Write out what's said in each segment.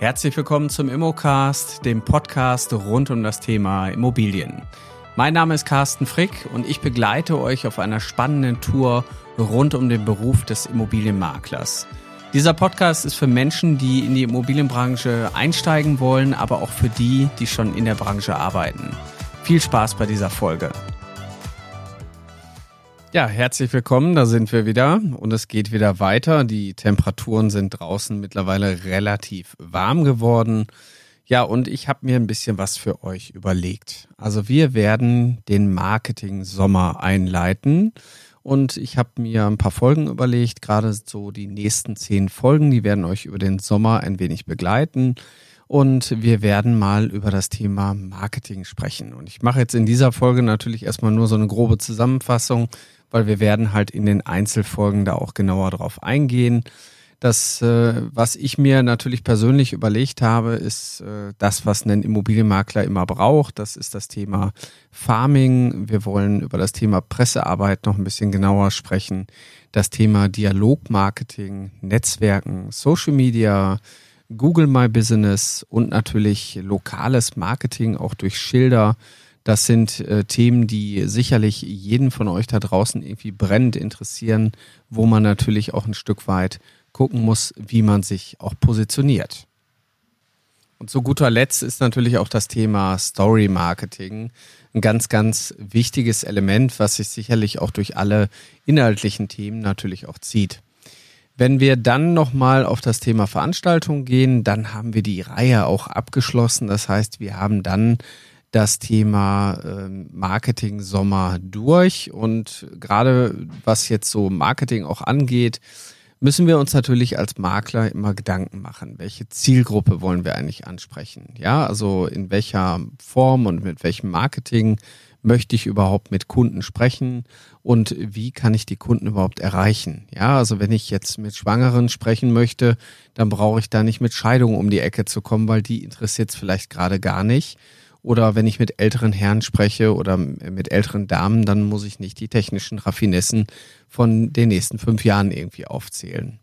Herzlich willkommen zum Immocast, dem Podcast rund um das Thema Immobilien. Mein Name ist Carsten Frick und ich begleite euch auf einer spannenden Tour rund um den Beruf des Immobilienmaklers. Dieser Podcast ist für Menschen, die in die Immobilienbranche einsteigen wollen, aber auch für die, die schon in der Branche arbeiten. Viel Spaß bei dieser Folge. Ja, herzlich willkommen, da sind wir wieder und es geht wieder weiter. Die Temperaturen sind draußen mittlerweile relativ warm geworden. Ja, und ich habe mir ein bisschen was für euch überlegt. Also wir werden den Marketing-Sommer einleiten und ich habe mir ein paar Folgen überlegt, gerade so die nächsten zehn Folgen, die werden euch über den Sommer ein wenig begleiten. Und wir werden mal über das Thema Marketing sprechen. Und ich mache jetzt in dieser Folge natürlich erstmal nur so eine grobe Zusammenfassung, weil wir werden halt in den Einzelfolgen da auch genauer drauf eingehen. Das, äh, was ich mir natürlich persönlich überlegt habe, ist äh, das, was ein Immobilienmakler immer braucht. Das ist das Thema Farming. Wir wollen über das Thema Pressearbeit noch ein bisschen genauer sprechen. Das Thema Dialogmarketing, Netzwerken, Social Media, Google My Business und natürlich lokales Marketing auch durch Schilder das sind äh, Themen, die sicherlich jeden von euch da draußen irgendwie brennend interessieren, wo man natürlich auch ein Stück weit gucken muss, wie man sich auch positioniert. Und zu guter Letzt ist natürlich auch das Thema Story Marketing ein ganz, ganz wichtiges Element, was sich sicherlich auch durch alle inhaltlichen Themen natürlich auch zieht. Wenn wir dann nochmal auf das Thema Veranstaltung gehen, dann haben wir die Reihe auch abgeschlossen. Das heißt, wir haben dann das Thema ähm, Marketing Sommer durch. Und gerade was jetzt so Marketing auch angeht, müssen wir uns natürlich als Makler immer Gedanken machen. Welche Zielgruppe wollen wir eigentlich ansprechen? Ja, also in welcher Form und mit welchem Marketing möchte ich überhaupt mit Kunden sprechen und wie kann ich die Kunden überhaupt erreichen? Ja, also wenn ich jetzt mit Schwangeren sprechen möchte, dann brauche ich da nicht mit Scheidung um die Ecke zu kommen, weil die interessiert es vielleicht gerade gar nicht oder wenn ich mit älteren Herren spreche oder mit älteren Damen, dann muss ich nicht die technischen Raffinessen von den nächsten fünf Jahren irgendwie aufzählen.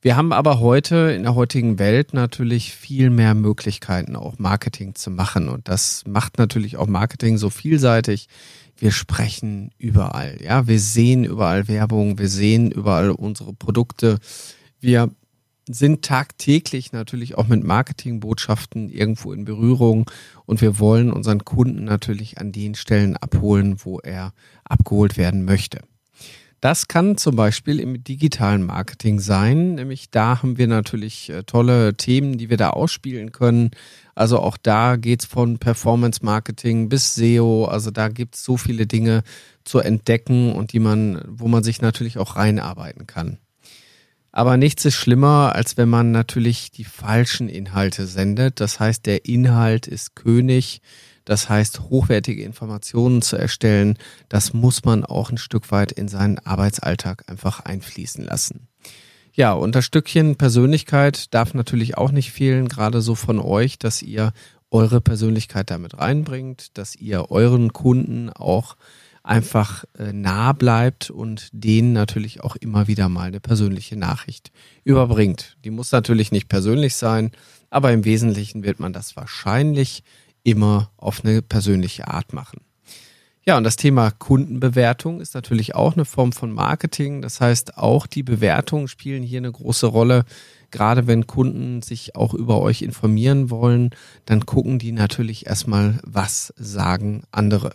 Wir haben aber heute in der heutigen Welt natürlich viel mehr Möglichkeiten, auch Marketing zu machen. Und das macht natürlich auch Marketing so vielseitig. Wir sprechen überall. Ja, wir sehen überall Werbung. Wir sehen überall unsere Produkte. Wir sind tagtäglich natürlich auch mit Marketingbotschaften irgendwo in Berührung und wir wollen unseren Kunden natürlich an den Stellen abholen, wo er abgeholt werden möchte. Das kann zum Beispiel im digitalen Marketing sein, nämlich da haben wir natürlich äh, tolle Themen, die wir da ausspielen können. Also auch da geht's von Performance Marketing bis SEO, also da gibt's so viele Dinge zu entdecken und die man, wo man sich natürlich auch reinarbeiten kann. Aber nichts ist schlimmer, als wenn man natürlich die falschen Inhalte sendet. Das heißt, der Inhalt ist König. Das heißt, hochwertige Informationen zu erstellen, das muss man auch ein Stück weit in seinen Arbeitsalltag einfach einfließen lassen. Ja, und das Stückchen Persönlichkeit darf natürlich auch nicht fehlen, gerade so von euch, dass ihr eure Persönlichkeit damit reinbringt, dass ihr euren Kunden auch einfach äh, nah bleibt und denen natürlich auch immer wieder mal eine persönliche Nachricht überbringt. Die muss natürlich nicht persönlich sein, aber im Wesentlichen wird man das wahrscheinlich immer auf eine persönliche Art machen. Ja, und das Thema Kundenbewertung ist natürlich auch eine Form von Marketing. Das heißt, auch die Bewertungen spielen hier eine große Rolle. Gerade wenn Kunden sich auch über euch informieren wollen, dann gucken die natürlich erstmal, was sagen andere.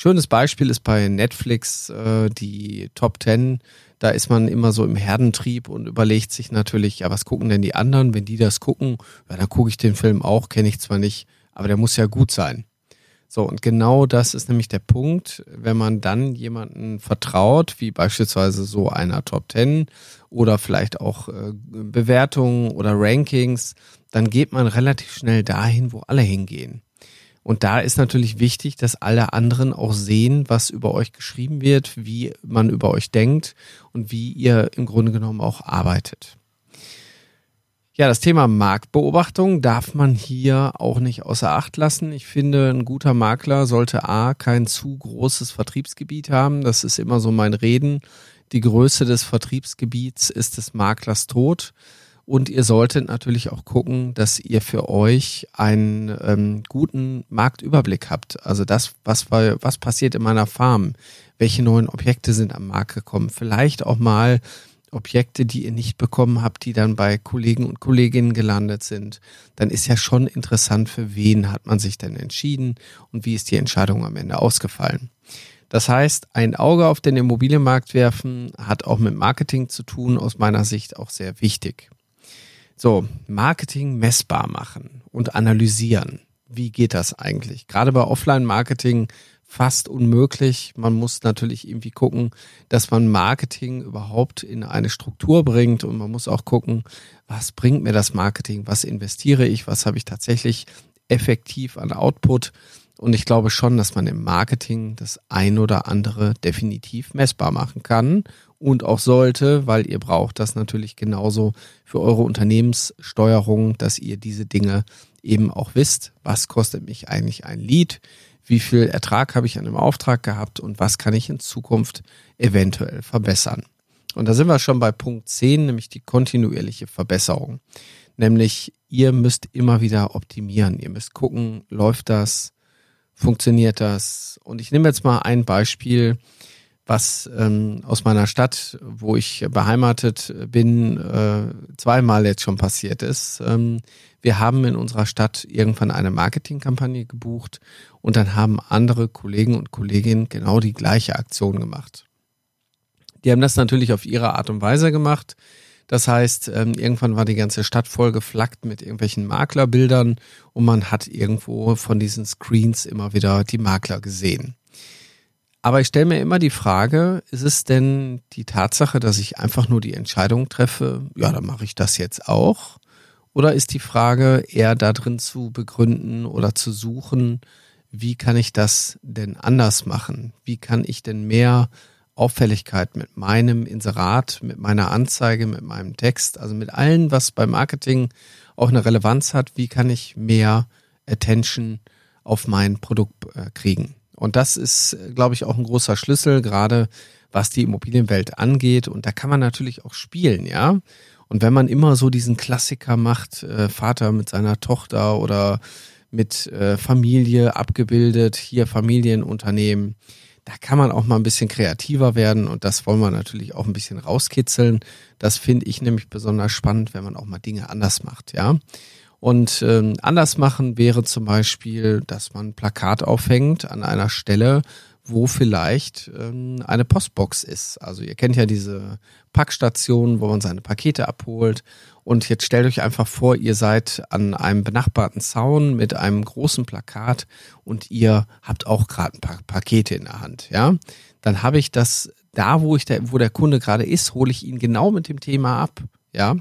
Schönes Beispiel ist bei Netflix äh, die Top Ten. Da ist man immer so im Herdentrieb und überlegt sich natürlich, ja, was gucken denn die anderen? Wenn die das gucken, ja, dann gucke ich den Film auch, kenne ich zwar nicht, aber der muss ja gut sein. So, und genau das ist nämlich der Punkt, wenn man dann jemanden vertraut, wie beispielsweise so einer Top Ten oder vielleicht auch äh, Bewertungen oder Rankings, dann geht man relativ schnell dahin, wo alle hingehen. Und da ist natürlich wichtig, dass alle anderen auch sehen, was über euch geschrieben wird, wie man über euch denkt und wie ihr im Grunde genommen auch arbeitet. Ja, das Thema Marktbeobachtung darf man hier auch nicht außer Acht lassen. Ich finde, ein guter Makler sollte A, kein zu großes Vertriebsgebiet haben. Das ist immer so mein Reden. Die Größe des Vertriebsgebiets ist des Maklers tot. Und ihr solltet natürlich auch gucken, dass ihr für euch einen ähm, guten Marktüberblick habt. Also das, was, was passiert in meiner Farm? Welche neuen Objekte sind am Markt gekommen? Vielleicht auch mal Objekte, die ihr nicht bekommen habt, die dann bei Kollegen und Kolleginnen gelandet sind, dann ist ja schon interessant, für wen hat man sich denn entschieden und wie ist die Entscheidung am Ende ausgefallen. Das heißt, ein Auge auf den Immobilienmarkt werfen hat auch mit Marketing zu tun, aus meiner Sicht auch sehr wichtig. So, Marketing messbar machen und analysieren. Wie geht das eigentlich? Gerade bei Offline-Marketing fast unmöglich. Man muss natürlich irgendwie gucken, dass man Marketing überhaupt in eine Struktur bringt und man muss auch gucken, was bringt mir das Marketing, was investiere ich, was habe ich tatsächlich effektiv an Output. Und ich glaube schon, dass man im Marketing das ein oder andere definitiv messbar machen kann und auch sollte, weil ihr braucht das natürlich genauso für eure Unternehmenssteuerung, dass ihr diese Dinge eben auch wisst. Was kostet mich eigentlich ein Lead? Wie viel Ertrag habe ich an einem Auftrag gehabt und was kann ich in Zukunft eventuell verbessern? Und da sind wir schon bei Punkt 10, nämlich die kontinuierliche Verbesserung. Nämlich, ihr müsst immer wieder optimieren. Ihr müsst gucken, läuft das? Funktioniert das? Und ich nehme jetzt mal ein Beispiel was ähm, aus meiner Stadt, wo ich beheimatet bin, äh, zweimal jetzt schon passiert ist. Ähm, wir haben in unserer Stadt irgendwann eine Marketingkampagne gebucht und dann haben andere Kollegen und Kolleginnen genau die gleiche Aktion gemacht. Die haben das natürlich auf ihre Art und Weise gemacht. Das heißt, ähm, irgendwann war die ganze Stadt voll geflaggt mit irgendwelchen Maklerbildern und man hat irgendwo von diesen Screens immer wieder die Makler gesehen. Aber ich stelle mir immer die Frage, ist es denn die Tatsache, dass ich einfach nur die Entscheidung treffe, ja, dann mache ich das jetzt auch? Oder ist die Frage eher darin zu begründen oder zu suchen, wie kann ich das denn anders machen? Wie kann ich denn mehr Auffälligkeit mit meinem Inserat, mit meiner Anzeige, mit meinem Text, also mit allem, was beim Marketing auch eine Relevanz hat, wie kann ich mehr Attention auf mein Produkt äh, kriegen? Und das ist, glaube ich, auch ein großer Schlüssel, gerade was die Immobilienwelt angeht. Und da kann man natürlich auch spielen, ja. Und wenn man immer so diesen Klassiker macht, äh, Vater mit seiner Tochter oder mit äh, Familie abgebildet, hier Familienunternehmen, da kann man auch mal ein bisschen kreativer werden und das wollen wir natürlich auch ein bisschen rauskitzeln. Das finde ich nämlich besonders spannend, wenn man auch mal Dinge anders macht, ja. Und ähm, anders machen wäre zum Beispiel, dass man ein Plakat aufhängt an einer Stelle, wo vielleicht ähm, eine Postbox ist. Also ihr kennt ja diese Packstation, wo man seine Pakete abholt. Und jetzt stellt euch einfach vor, ihr seid an einem benachbarten Zaun mit einem großen Plakat und ihr habt auch gerade ein paar Pakete in der Hand. Ja, dann habe ich das da, wo ich der, wo der Kunde gerade ist, hole ich ihn genau mit dem Thema ab. Ja,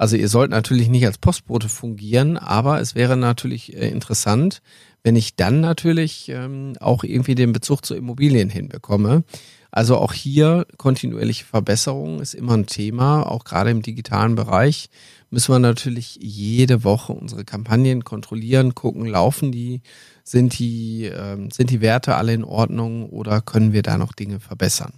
also ihr sollt natürlich nicht als Postbote fungieren, aber es wäre natürlich äh, interessant, wenn ich dann natürlich ähm, auch irgendwie den Bezug zu Immobilien hinbekomme. Also auch hier kontinuierliche Verbesserung ist immer ein Thema, auch gerade im digitalen Bereich müssen wir natürlich jede Woche unsere Kampagnen kontrollieren, gucken, laufen die, sind die, ähm, sind die Werte alle in Ordnung oder können wir da noch Dinge verbessern.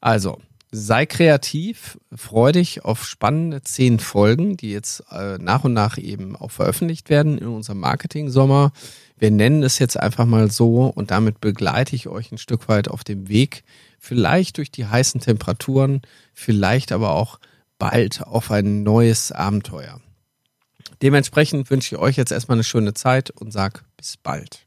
Also, sei kreativ, freu dich auf spannende zehn Folgen, die jetzt äh, nach und nach eben auch veröffentlicht werden in unserem Marketing-Sommer. Wir nennen es jetzt einfach mal so und damit begleite ich euch ein Stück weit auf dem Weg, vielleicht durch die heißen Temperaturen, vielleicht aber auch bald auf ein neues Abenteuer. Dementsprechend wünsche ich euch jetzt erstmal eine schöne Zeit und sag bis bald.